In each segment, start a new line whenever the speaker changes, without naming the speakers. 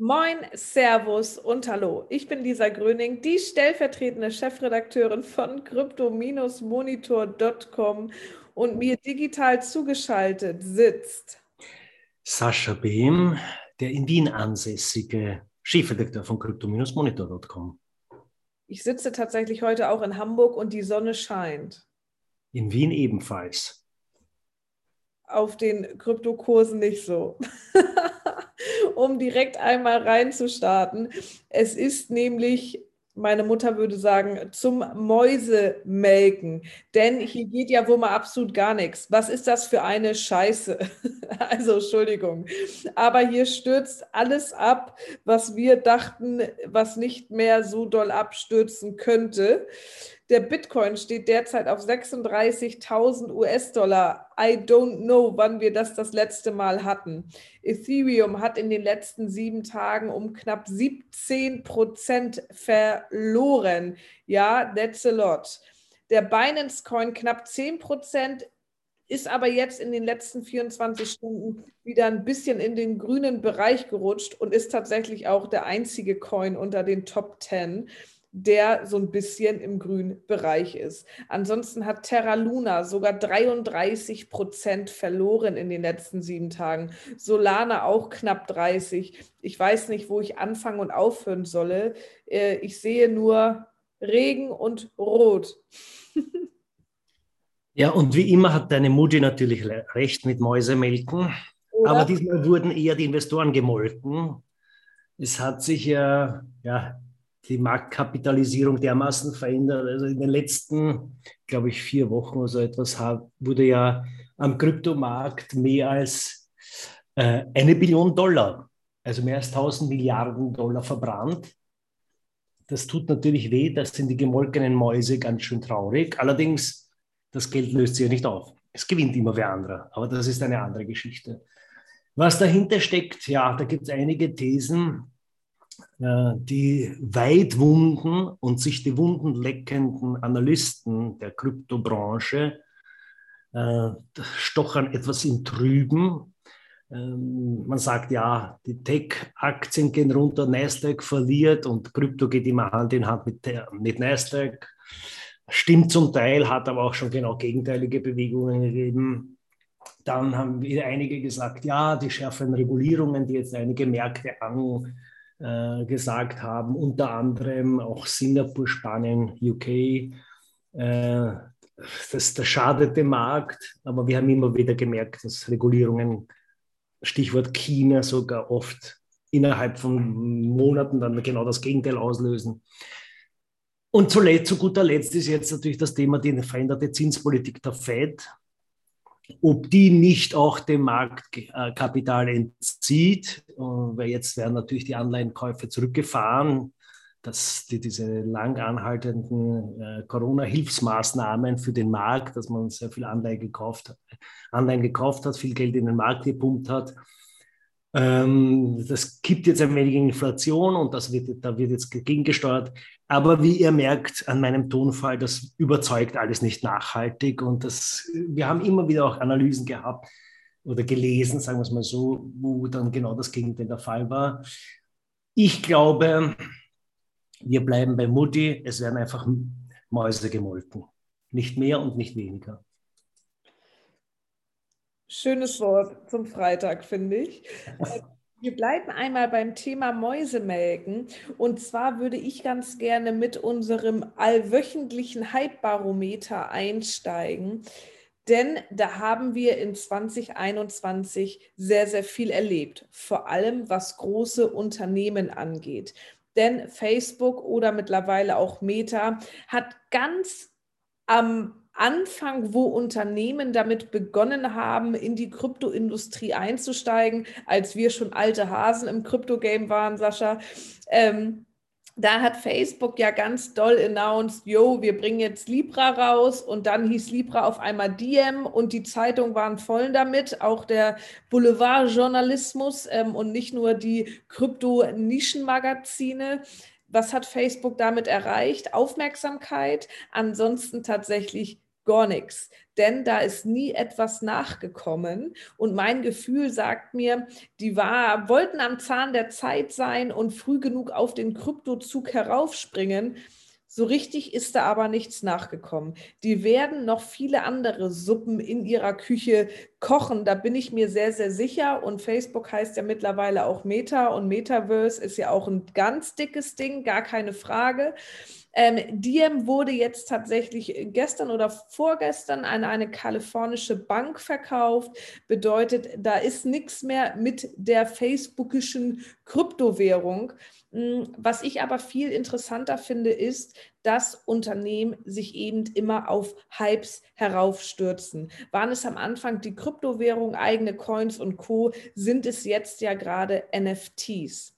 Moin, Servus und Hallo. Ich bin Lisa Gröning, die stellvertretende Chefredakteurin von crypto-monitor.com und mir digital zugeschaltet sitzt
Sascha Behm, der in Wien ansässige Chefredakteur von crypto-monitor.com.
Ich sitze tatsächlich heute auch in Hamburg und die Sonne scheint.
In Wien ebenfalls.
Auf den Kryptokursen nicht so. um direkt einmal reinzustarten. Es ist nämlich meine Mutter würde sagen, zum Mäusemelken. Denn hier geht ja wohl mal absolut gar nichts. Was ist das für eine Scheiße? also Entschuldigung. Aber hier stürzt alles ab, was wir dachten, was nicht mehr so doll abstürzen könnte. Der Bitcoin steht derzeit auf 36.000 US-Dollar. I don't know, wann wir das das letzte Mal hatten. Ethereum hat in den letzten sieben Tagen um knapp 17 Prozent verloren. Ja, that's a lot. Der Binance Coin knapp 10 Prozent, ist aber jetzt in den letzten 24 Stunden wieder ein bisschen in den grünen Bereich gerutscht und ist tatsächlich auch der einzige Coin unter den Top 10 der so ein bisschen im grünen Bereich ist. Ansonsten hat Terra Luna sogar 33 Prozent verloren in den letzten sieben Tagen. Solana auch knapp 30. Ich weiß nicht, wo ich anfangen und aufhören solle. Äh, ich sehe nur Regen und Rot.
ja, und wie immer hat deine Mutti natürlich recht mit Mäusemelken. Oder? Aber diesmal wurden eher die Investoren gemolken. Es hat sich ja, ja die Marktkapitalisierung dermaßen verändert. Also in den letzten, glaube ich, vier Wochen oder so etwas wurde ja am Kryptomarkt mehr als äh, eine Billion Dollar, also mehr als 1000 Milliarden Dollar verbrannt. Das tut natürlich weh, das sind die gemolkenen Mäuse ganz schön traurig. Allerdings, das Geld löst sich ja nicht auf. Es gewinnt immer wer andere, aber das ist eine andere Geschichte. Was dahinter steckt, ja, da gibt es einige Thesen. Die weitwunden und sich die Wunden leckenden Analysten der Kryptobranche äh, stochern etwas im Trüben. Ähm, man sagt ja, die Tech-Aktien gehen runter, Nasdaq verliert und Krypto geht immer Hand in Hand mit, mit Nasdaq. Stimmt zum Teil, hat aber auch schon genau gegenteilige Bewegungen gegeben. Dann haben wieder einige gesagt, ja, die schärferen Regulierungen, die jetzt einige Märkte an äh, gesagt haben, unter anderem auch Singapur, Spanien, UK. Äh, das, das dem Markt, aber wir haben immer wieder gemerkt, dass Regulierungen, Stichwort China, sogar oft innerhalb von Monaten dann genau das Gegenteil auslösen. Und zuletzt, zu guter Letzt ist jetzt natürlich das Thema die veränderte Zinspolitik der Fed ob die nicht auch dem Markt äh, Kapital entzieht, weil jetzt werden natürlich die Anleihenkäufe zurückgefahren, dass die, diese lang anhaltenden äh, Corona-Hilfsmaßnahmen für den Markt, dass man sehr viel Anleihen gekauft, Anleihen gekauft hat, viel Geld in den Markt gepumpt hat, ähm, das kippt jetzt ein wenig in Inflation und das wird, da wird jetzt gegengesteuert. Aber wie ihr merkt an meinem Tonfall, das überzeugt alles nicht nachhaltig. Und das, wir haben immer wieder auch Analysen gehabt oder gelesen, sagen wir es mal so, wo dann genau das Gegenteil der Fall war. Ich glaube, wir bleiben bei Mutti. Es werden einfach Mäuse gemolken. Nicht mehr und nicht weniger.
Schönes Wort zum Freitag, finde ich. Wir bleiben einmal beim Thema Mäusemelken. Und zwar würde ich ganz gerne mit unserem allwöchentlichen Hype-Barometer einsteigen. Denn da haben wir in 2021 sehr, sehr viel erlebt. Vor allem was große Unternehmen angeht. Denn Facebook oder mittlerweile auch Meta hat ganz am Anfang, wo Unternehmen damit begonnen haben, in die Kryptoindustrie einzusteigen, als wir schon alte Hasen im Krypto-Game waren, Sascha. Ähm, da hat Facebook ja ganz doll announced, yo, wir bringen jetzt Libra raus und dann hieß Libra auf einmal Diem und die Zeitungen waren voll damit, auch der Boulevardjournalismus ähm, und nicht nur die Krypto-Nischenmagazine. Was hat Facebook damit erreicht? Aufmerksamkeit, ansonsten tatsächlich gar nichts, denn da ist nie etwas nachgekommen. Und mein Gefühl sagt mir, die war, wollten am Zahn der Zeit sein und früh genug auf den Kryptozug heraufspringen. So richtig ist da aber nichts nachgekommen. Die werden noch viele andere Suppen in ihrer Küche kochen, da bin ich mir sehr, sehr sicher. Und Facebook heißt ja mittlerweile auch Meta und Metaverse ist ja auch ein ganz dickes Ding, gar keine Frage. Ähm, Diem wurde jetzt tatsächlich gestern oder vorgestern an eine kalifornische Bank verkauft. Bedeutet, da ist nichts mehr mit der facebookischen Kryptowährung. Hm, was ich aber viel interessanter finde, ist, dass Unternehmen sich eben immer auf Hypes heraufstürzen. Waren es am Anfang die Kryptowährung, eigene Coins und Co., sind es jetzt ja gerade NFTs.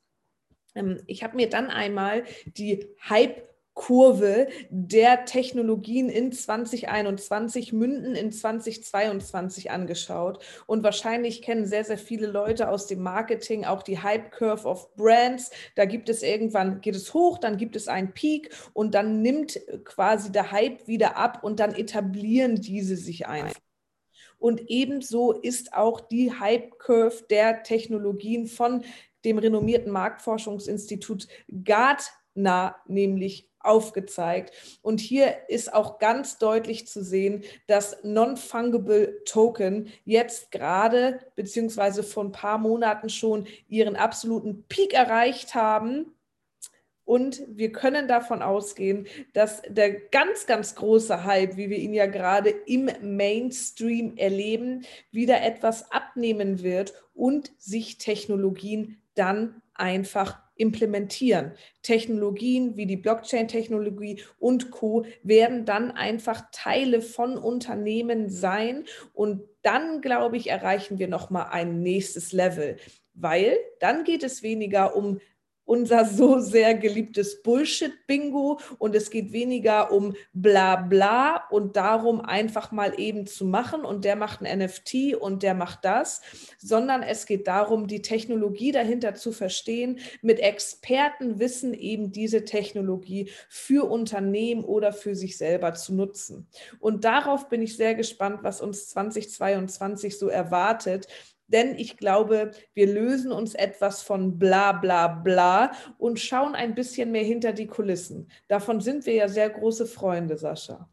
Ähm, ich habe mir dann einmal die Hype Kurve der Technologien in 2021 münden in 2022 angeschaut. Und wahrscheinlich kennen sehr, sehr viele Leute aus dem Marketing auch die Hype Curve of Brands. Da gibt es irgendwann, geht es hoch, dann gibt es einen Peak und dann nimmt quasi der Hype wieder ab und dann etablieren diese sich einfach. Und ebenso ist auch die Hype Curve der Technologien von dem renommierten Marktforschungsinstitut Gartner nämlich aufgezeigt. Und hier ist auch ganz deutlich zu sehen, dass Non-Fungible Token jetzt gerade, beziehungsweise vor ein paar Monaten schon ihren absoluten Peak erreicht haben. Und wir können davon ausgehen, dass der ganz, ganz große Hype, wie wir ihn ja gerade im Mainstream erleben, wieder etwas abnehmen wird und sich Technologien dann einfach implementieren. Technologien wie die Blockchain-Technologie und Co werden dann einfach Teile von Unternehmen sein und dann, glaube ich, erreichen wir nochmal ein nächstes Level, weil dann geht es weniger um unser so sehr geliebtes Bullshit-Bingo und es geht weniger um bla bla und darum einfach mal eben zu machen und der macht ein NFT und der macht das, sondern es geht darum, die Technologie dahinter zu verstehen, mit Expertenwissen eben diese Technologie für Unternehmen oder für sich selber zu nutzen. Und darauf bin ich sehr gespannt, was uns 2022 so erwartet, denn ich glaube, wir lösen uns etwas von bla bla bla und schauen ein bisschen mehr hinter die Kulissen. Davon sind wir ja sehr große Freunde, Sascha.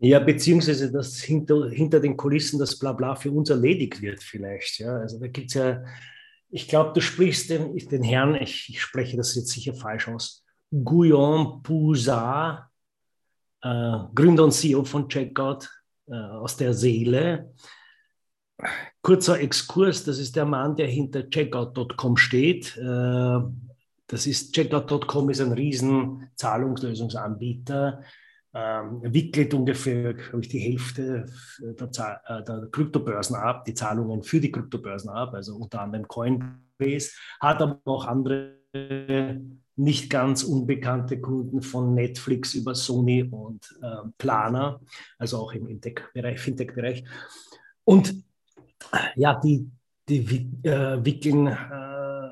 Ja, beziehungsweise dass hinter, hinter den Kulissen das Blabla für uns erledigt wird vielleicht. Ja, also da gibt es ja, ich glaube, du sprichst den, den Herrn, ich, ich, spreche das jetzt sicher falsch aus, Guillaume Poussin, äh, Gründer und CEO von Checkout äh, aus der Seele kurzer Exkurs, das ist der Mann, der hinter checkout.com steht. Äh, das ist checkout.com ist ein riesen Zahlungslösungsanbieter, ähm, wickelt ungefähr ich, die Hälfte der, äh, der, Kryptobörsen ab, die Zahlungen für die Kryptobörsen ab, also unter anderem Coinbase, hat aber auch andere nicht ganz unbekannte Kunden von Netflix über Sony und äh, Planer, also auch im Tech-Bereich, Fintech-Bereich. Und ja, die, die äh, wickeln, äh,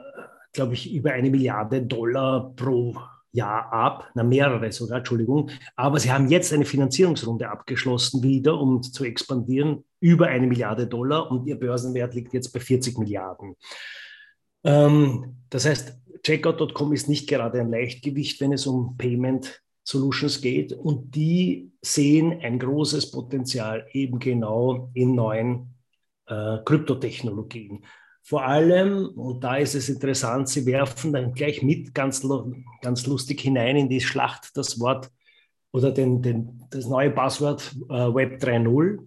glaube ich, über eine Milliarde Dollar pro Jahr ab, na mehrere sogar, Entschuldigung. Aber sie haben jetzt eine Finanzierungsrunde abgeschlossen wieder, um zu expandieren, über eine Milliarde Dollar und ihr Börsenwert liegt jetzt bei 40 Milliarden. Ähm, das heißt, Checkout.com ist nicht gerade ein Leichtgewicht, wenn es um Payment Solutions geht und die sehen ein großes Potenzial eben genau in neuen äh, Kryptotechnologien. Vor allem, und da ist es interessant, sie werfen dann gleich mit ganz, ganz lustig hinein in die Schlacht das Wort oder den, den, das neue Passwort äh, Web 3.0.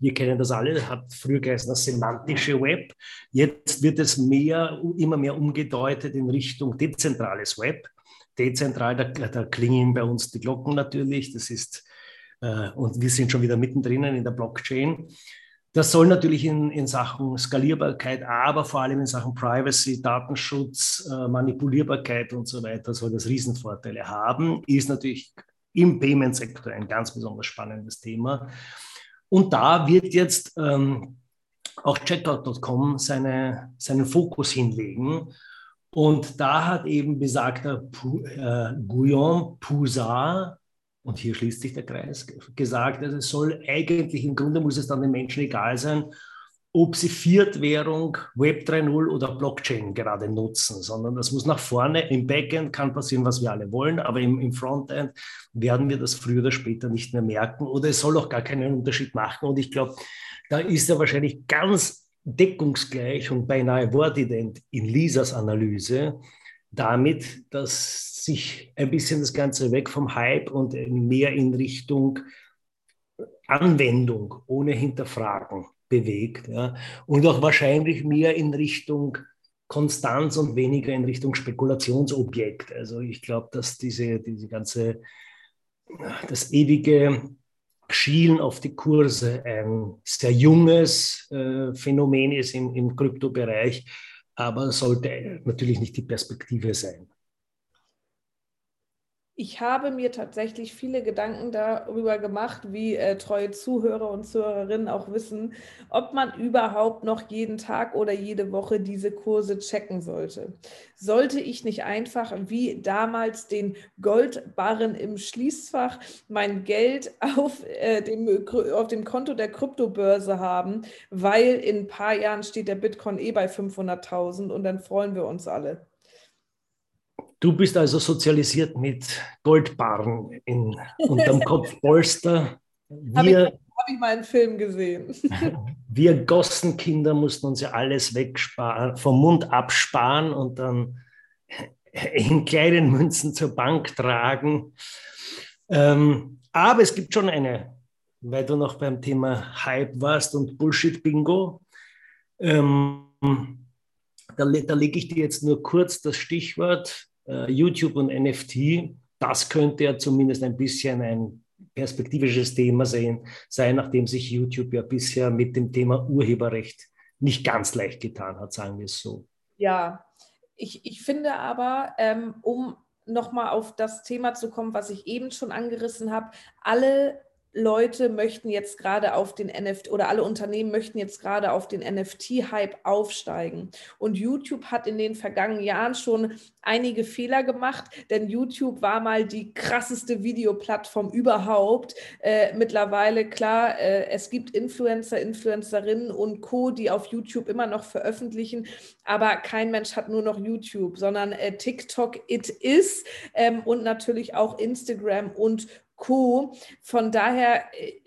Wir kennen das alle, hat früher geheißen das semantische Web. Jetzt wird es mehr, immer mehr umgedeutet in Richtung dezentrales Web. Dezentral, da, da klingen bei uns die Glocken natürlich. Das ist, äh, und wir sind schon wieder mittendrin in der Blockchain. Das soll natürlich in, in Sachen Skalierbarkeit, aber vor allem in Sachen Privacy, Datenschutz, äh, Manipulierbarkeit und so weiter, soll das Riesenvorteile haben. Ist natürlich im Payment-Sektor ein ganz besonders spannendes Thema. Und da wird jetzt ähm, auch Checkout.com seine, seinen Fokus hinlegen. Und da hat eben besagter Pu, äh, Guillaume Poussin und hier schließt sich der Kreis, gesagt, also es soll eigentlich, im Grunde muss es dann den Menschen egal sein, ob sie Viertwährung, Web 3.0 oder Blockchain gerade nutzen, sondern das muss nach vorne. Im Backend kann passieren, was wir alle wollen, aber im, im Frontend werden wir das früher oder später nicht mehr merken oder es soll auch gar keinen Unterschied machen. Und ich glaube, da ist er wahrscheinlich ganz deckungsgleich und beinahe wortident in Lisas Analyse damit, dass sich ein bisschen das Ganze weg vom Hype und mehr in Richtung Anwendung ohne Hinterfragen bewegt. Ja. Und auch wahrscheinlich mehr in Richtung Konstanz und weniger in Richtung Spekulationsobjekt. Also ich glaube, dass diese, diese ganze, das ewige Schielen auf die Kurse ein sehr junges äh, Phänomen ist im, im Kryptobereich, aber sollte natürlich nicht die Perspektive sein.
Ich habe mir tatsächlich viele Gedanken darüber gemacht, wie äh, treue Zuhörer und Zuhörerinnen auch wissen, ob man überhaupt noch jeden Tag oder jede Woche diese Kurse checken sollte. Sollte ich nicht einfach wie damals den Goldbarren im Schließfach mein Geld auf, äh, dem, auf dem Konto der Kryptobörse haben, weil in ein paar Jahren steht der Bitcoin eh bei 500.000 und dann freuen wir uns alle.
Du bist also sozialisiert mit Goldbarren in, unterm Kopfpolster.
Wir, Habe ich, hab ich mal einen Film gesehen.
wir Gossenkinder mussten uns ja alles wegsparen, vom Mund absparen und dann in kleinen Münzen zur Bank tragen. Ähm, aber es gibt schon eine, weil du noch beim Thema Hype warst und Bullshit-Bingo. Ähm, da, da lege ich dir jetzt nur kurz das Stichwort äh, YouTube und NFT, das könnte ja zumindest ein bisschen ein perspektivisches Thema sehen, sein, nachdem sich YouTube ja bisher mit dem Thema Urheberrecht nicht ganz leicht getan hat, sagen wir es so.
Ja, ich, ich finde aber, ähm, um nochmal auf das Thema zu kommen, was ich eben schon angerissen habe, alle Leute möchten jetzt gerade auf den NFT oder alle Unternehmen möchten jetzt gerade auf den NFT-Hype aufsteigen. Und YouTube hat in den vergangenen Jahren schon einige Fehler gemacht, denn YouTube war mal die krasseste Videoplattform überhaupt. Äh, mittlerweile, klar, äh, es gibt Influencer, Influencerinnen und Co., die auf YouTube immer noch veröffentlichen, aber kein Mensch hat nur noch YouTube, sondern äh, TikTok, it is ähm, und natürlich auch Instagram und Co. Von daher äh,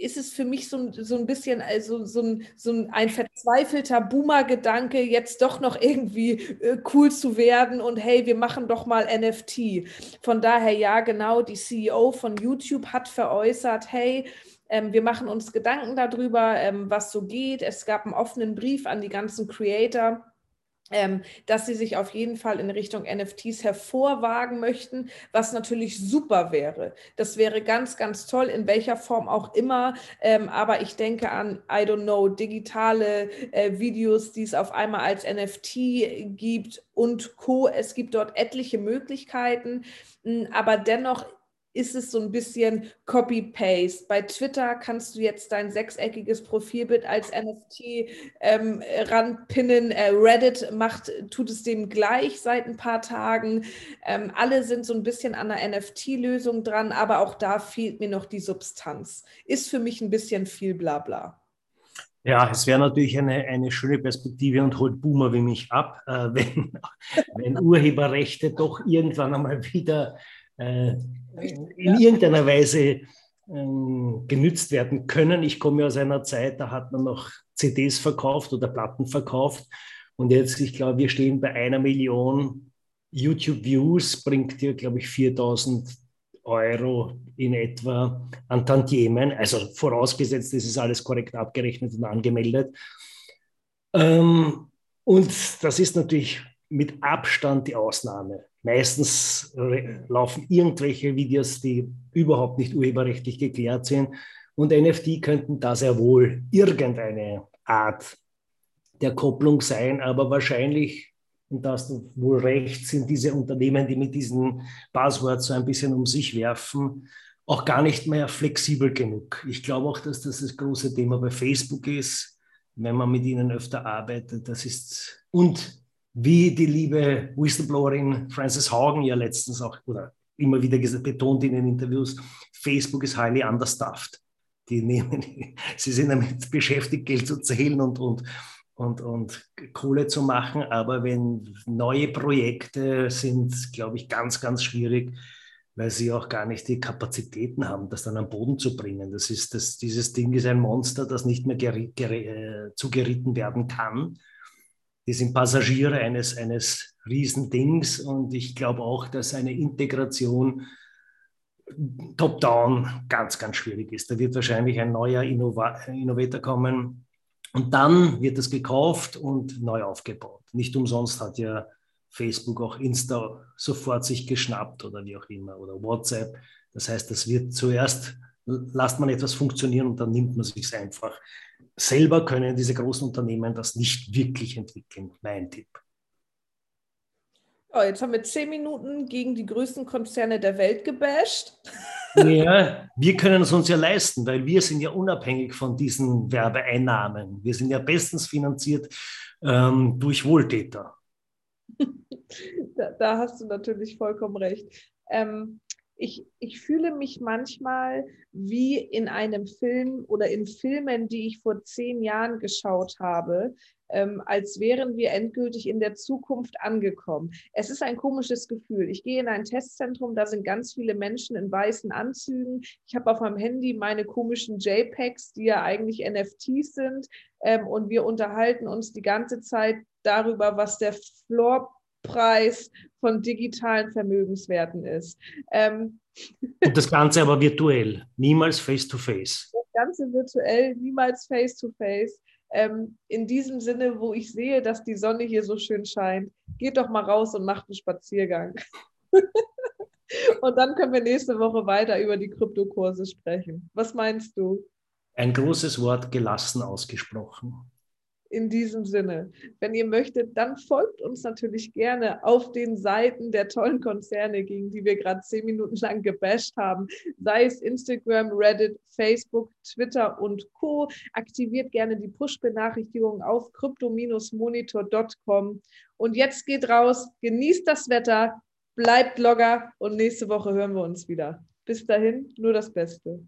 ist es für mich so, so ein bisschen also so ein, so ein, ein verzweifelter Boomer-Gedanke, jetzt doch noch irgendwie äh, cool zu werden und hey, wir machen doch mal NFT. Von daher, ja, genau, die CEO von YouTube hat veräußert, hey, ähm, wir machen uns Gedanken darüber, ähm, was so geht. Es gab einen offenen Brief an die ganzen Creator ähm, dass sie sich auf jeden Fall in Richtung NFTs hervorwagen möchten, was natürlich super wäre. Das wäre ganz, ganz toll, in welcher Form auch immer. Ähm, aber ich denke an, I don't know, digitale äh, Videos, die es auf einmal als NFT gibt und Co. Es gibt dort etliche Möglichkeiten. Aber dennoch ist es so ein bisschen Copy-Paste. Bei Twitter kannst du jetzt dein sechseckiges Profilbild als NFT ähm, ranpinnen. Äh, Reddit macht, tut es dem gleich seit ein paar Tagen. Ähm, alle sind so ein bisschen an der NFT-Lösung dran, aber auch da fehlt mir noch die Substanz. Ist für mich ein bisschen viel Blabla.
Ja, es wäre natürlich eine, eine schöne Perspektive und holt Boomer wie mich ab, äh, wenn, wenn Urheberrechte doch irgendwann einmal wieder in irgendeiner Weise ähm, genützt werden können. Ich komme aus einer Zeit, da hat man noch CDs verkauft oder Platten verkauft. Und jetzt, ich glaube, wir stehen bei einer Million YouTube-Views, bringt dir, glaube ich, 4000 Euro in etwa an Tantiemen. Also vorausgesetzt, es ist alles korrekt abgerechnet und angemeldet. Ähm, und das ist natürlich mit Abstand die Ausnahme. Meistens laufen irgendwelche Videos, die überhaupt nicht urheberrechtlich geklärt sind. Und NFT könnten da sehr wohl irgendeine Art der Kopplung sein, aber wahrscheinlich, und da hast du wohl recht, sind diese Unternehmen, die mit diesen Buzzwords so ein bisschen um sich werfen, auch gar nicht mehr flexibel genug. Ich glaube auch, dass das das große Thema bei Facebook ist, wenn man mit ihnen öfter arbeitet. Das ist, und wie die liebe Whistleblowerin Frances Haugen ja letztens auch oder immer wieder betont in den Interviews, Facebook ist highly understaffed. Die nehmen, sie sind damit beschäftigt, Geld zu zählen und, und, und, und Kohle zu machen. Aber wenn neue Projekte sind, glaube ich, ganz, ganz schwierig, weil sie auch gar nicht die Kapazitäten haben, das dann am Boden zu bringen. Das ist, das, dieses Ding ist ein Monster, das nicht mehr geri geri äh, zugeritten werden kann. Die sind Passagiere eines, eines Riesendings und ich glaube auch, dass eine Integration top-down ganz, ganz schwierig ist. Da wird wahrscheinlich ein neuer Innova Innovator kommen und dann wird es gekauft und neu aufgebaut. Nicht umsonst hat ja Facebook auch Insta sofort sich geschnappt oder wie auch immer oder WhatsApp. Das heißt, das wird zuerst, lasst man etwas funktionieren und dann nimmt man sich einfach. Selber können diese großen Unternehmen das nicht wirklich entwickeln, mein Tipp.
Oh, jetzt haben wir zehn Minuten gegen die größten Konzerne der Welt gebasht.
Ja, wir können es uns ja leisten, weil wir sind ja unabhängig von diesen Werbeeinnahmen. Wir sind ja bestens finanziert ähm, durch Wohltäter.
da, da, hast du natürlich vollkommen recht. Ähm, ich, ich fühle mich manchmal wie in einem Film oder in Filmen, die ich vor zehn Jahren geschaut habe, ähm, als wären wir endgültig in der Zukunft angekommen. Es ist ein komisches Gefühl. Ich gehe in ein Testzentrum, da sind ganz viele Menschen in weißen Anzügen. Ich habe auf meinem Handy meine komischen JPEGs, die ja eigentlich NFTs sind. Ähm, und wir unterhalten uns die ganze Zeit darüber, was der Floor Preis von digitalen Vermögenswerten ist. Ähm,
Und das Ganze aber virtuell, niemals face-to-face.
Das Ganze virtuell, niemals face-to-face. Ähm, in diesem Sinne, wo ich sehe, dass die Sonne hier so schön scheint, geht doch mal raus und macht einen Spaziergang. und dann können wir nächste Woche weiter über die Kryptokurse sprechen. Was meinst du?
Ein großes Wort gelassen ausgesprochen
in diesem Sinne. Wenn ihr möchtet, dann folgt uns natürlich gerne auf den Seiten der tollen Konzerne, gegen die wir gerade zehn Minuten lang gebasht haben, sei es Instagram, Reddit, Facebook, Twitter und Co. Aktiviert gerne die Push-Benachrichtigungen auf crypto-monitor.com. Und jetzt geht raus, genießt das Wetter, bleibt Logger und nächste Woche hören wir uns wieder. Bis dahin, nur das Beste.